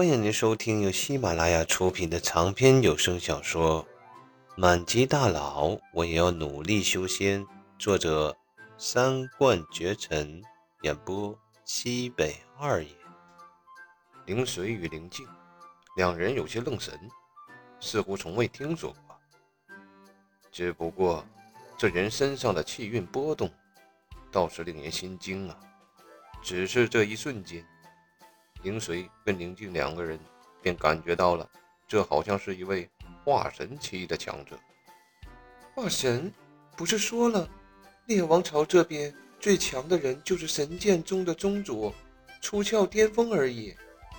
欢迎您收听由喜马拉雅出品的长篇有声小说《满级大佬》，我也要努力修仙。作者：三冠绝尘，演播：西北二爷。灵水与灵静两人有些愣神，似乎从未听说过。只不过，这人身上的气运波动，倒是令人心惊啊！只是这一瞬间。灵水跟宁静两个人便感觉到了，这好像是一位化神期的强者。化神？不是说了，烈王朝这边最强的人就是神剑宗的宗主，出窍巅峰而已。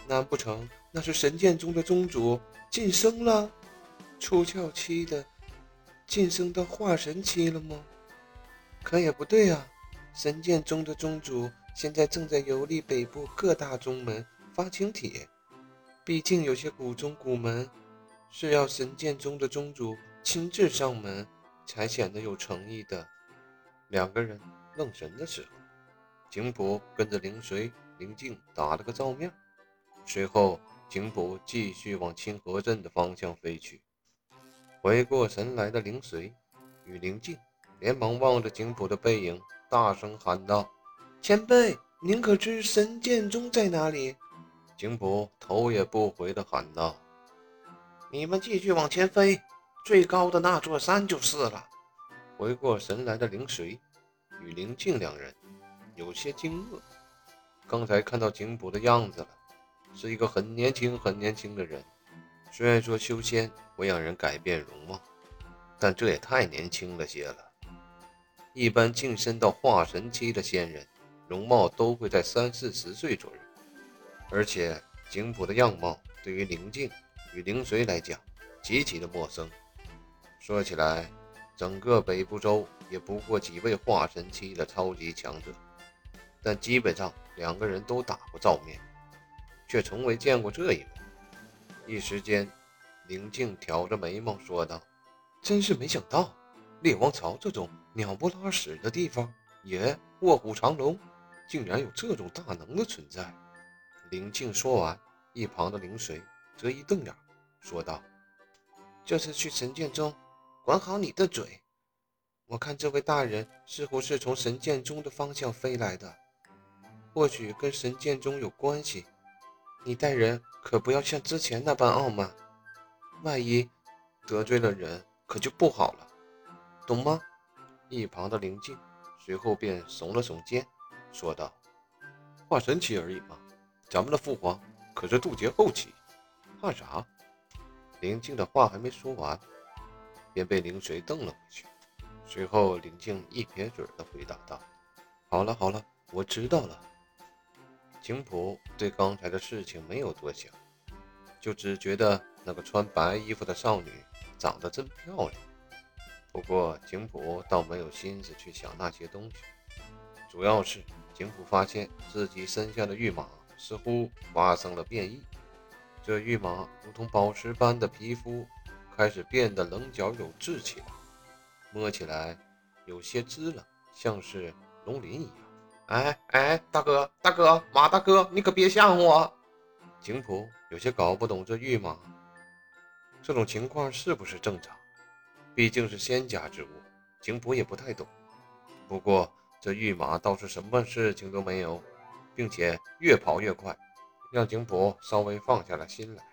难不成那是神剑宗的宗主晋升了？出窍期的晋升到化神期了吗？可也不对啊，神剑宗的宗主。现在正在游历北部各大宗门发请帖，毕竟有些古宗古门是要神剑宗的宗主亲自上门才显得有诚意的。两个人愣神的时候，景普跟着灵随、灵静打了个照面，随后景普继续往清河镇的方向飞去。回过神来的灵随与灵静连忙望着景普的背影，大声喊道。前辈，您可知神剑宗在哪里？景普头也不回地喊道：“你们继续往前飞，最高的那座山就是了。”回过神来的灵水与灵静两人有些惊愕，刚才看到景普的样子了，是一个很年轻、很年轻的人。虽然说修仙会让人改变容貌，但这也太年轻了些了。一般晋升到化神期的仙人。容貌都会在三四十岁左右，而且景普的样貌对于宁静与灵随来讲极其的陌生。说起来，整个北部州也不过几位化神期的超级强者，但基本上两个人都打过照面，却从未见过这一位。一时间，宁静挑着眉毛说道：“真是没想到，猎王朝这种鸟不拉屎的地方也卧虎藏龙。”竟然有这种大能的存在！林静说完，一旁的灵水则一瞪眼，说道：“这次去神剑宗，管好你的嘴！我看这位大人似乎是从神剑宗的方向飞来的，或许跟神剑宗有关系。你待人可不要像之前那般傲慢，万一得罪了人，可就不好了，懂吗？”一旁的灵静随后便耸了耸肩。说道：“化神期而已嘛，咱们的父皇可是渡劫后期，怕啥？”林静的话还没说完，便被灵水瞪了回去。随后，林静一撇嘴的回答道：“好了好了，我知道了。”景普对刚才的事情没有多想，就只觉得那个穿白衣服的少女长得真漂亮。不过，景普倒没有心思去想那些东西，主要是。景普发现自己身下的玉马似乎发生了变异，这玉马如同宝石般的皮肤开始变得棱角有致起来，摸起来有些滋了，像是龙鳞一样。哎哎，大哥大哥，马大哥，你可别吓唬我！景普有些搞不懂这玉马这种情况是不是正常，毕竟是仙家之物，景普也不太懂。不过。这玉马倒是什么事情都没有，并且越跑越快，让景普稍微放下了心来。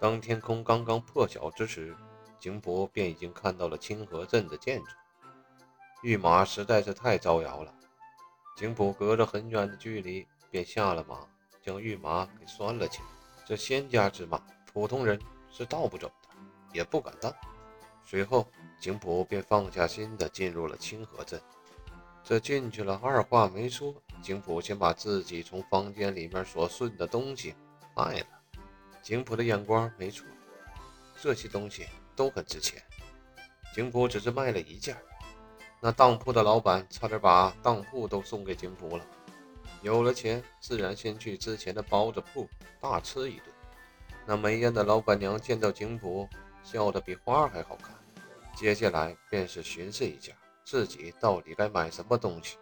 当天空刚刚破晓之时，景普便已经看到了清河镇的建筑。玉马实在是太招摇了，景普隔着很远的距离便下了马，将玉马给拴了起来。这仙家之马，普通人是盗不走的，也不敢当。随后，景普便放下心的进入了清河镇。这进去了，二话没说，景普先把自己从房间里面所顺的东西卖了。景普的眼光没错，这些东西都很值钱。景普只是卖了一件，那当铺的老板差点把当铺都送给景普了。有了钱，自然先去之前的包子铺大吃一顿。那美艳的老板娘见到景普，笑得比花还好看。接下来便是巡视一下。自己到底该买什么东西，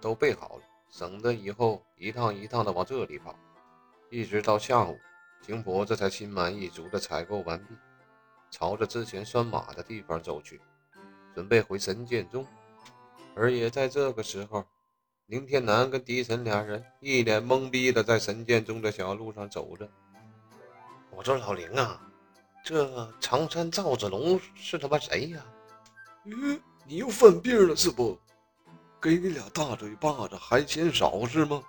都备好了，省得以后一趟一趟的往这里跑。一直到下午，景普这才心满意足的采购完毕，朝着之前拴马的地方走去，准备回神剑宗。而也在这个时候，林天南跟狄晨俩人一脸懵逼的在神剑宗的小路上走着。我说老林啊，这常山赵子龙是他妈谁呀？嗯，你又犯病了是不？给你俩大嘴巴子还嫌少是吗？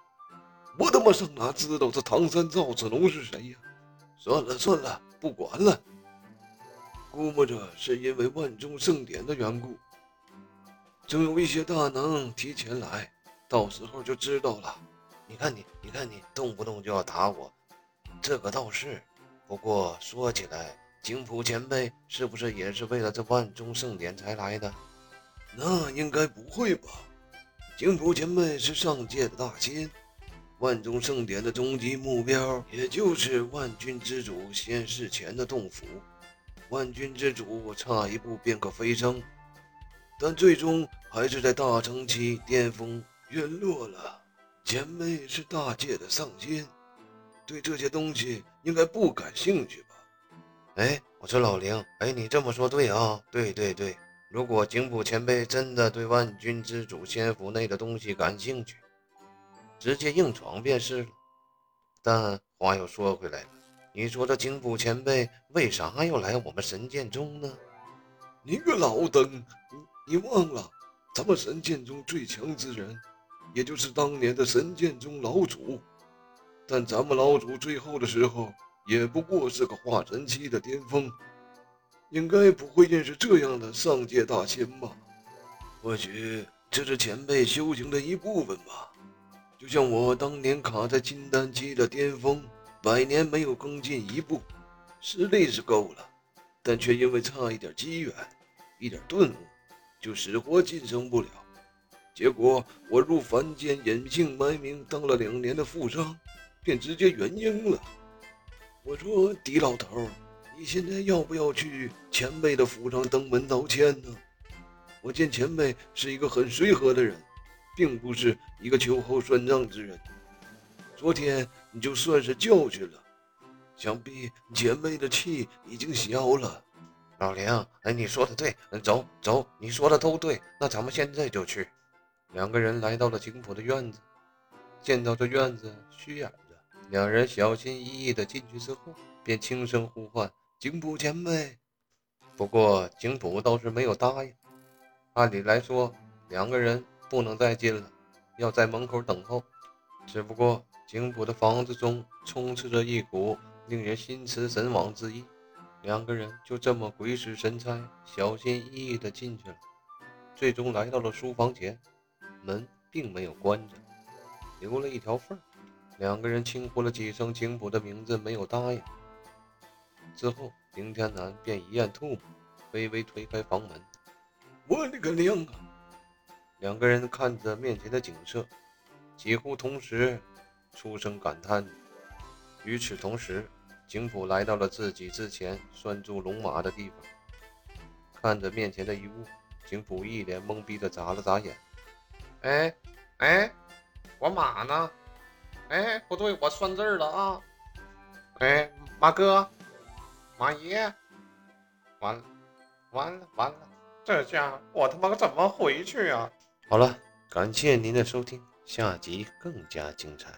我他妈上哪知道这唐三赵子龙是谁呀？算了算了，不管了。估摸着是因为万中盛典的缘故。总有一些大能提前来，到时候就知道了。你看你，你看你，动不动就要打我，这个倒是。不过说起来，景普前辈是不是也是为了这万中盛典才来的？那应该不会吧？景普前辈是上界的大仙，万中盛典的终极目标也就是万军之主仙逝前的洞府。万军之主差一步便可飞升。但最终还是在大成期巅峰陨落了。前辈是大界的上仙，对这些东西应该不感兴趣吧？哎，我说老林，哎，你这么说对啊，对对对。如果景普前辈真的对万军之主仙府内的东西感兴趣，直接硬闯便是了。但话又说回来了，你说这景普前辈为啥要来我们神剑宗呢？你个老登！你忘了，咱们神剑宗最强之人，也就是当年的神剑宗老祖。但咱们老祖最后的时候，也不过是个化神期的巅峰，应该不会认识这样的上界大仙吧？或许这是前辈修行的一部分吧。就像我当年卡在金丹期的巅峰，百年没有更进一步，实力是够了，但却因为差一点机缘，一点顿悟。就死活晋升不了，结果我入凡间隐姓埋名当了两年的富商，便直接元婴了。我说狄老头，你现在要不要去前辈的府上登门道歉呢？我见前辈是一个很随和的人，并不是一个秋后算账之人。昨天你就算是教训了，想必前辈的气已经消了。老林，哎，你说的对，走走，你说的都对，那咱们现在就去。两个人来到了景府的院子，见到这院子虚掩着，两人小心翼翼地进去之后，便轻声呼唤景普前辈。不过景普倒是没有答应。按理来说，两个人不能再进了，要在门口等候。只不过景普的房子中充斥着一股令人心驰神往之意。两个人就这么鬼使神差、小心翼翼地进去了，最终来到了书房前，门并没有关着，留了一条缝。两个人轻呼了几声景普的名字，没有答应。之后，林天南便一咽唾沫，微微推开房门：“我的个娘啊！”两个人看着面前的景色，几乎同时出声感叹。与此同时，景普来到了自己之前拴住龙马的地方，看着面前的一物，景普一脸懵逼的眨了眨眼。哎哎，我马呢？哎，不对，我拴这儿了啊！哎，马哥，马爷，完了，完了，完了，这下我他妈怎么回去啊？好了，感谢您的收听，下集更加精彩。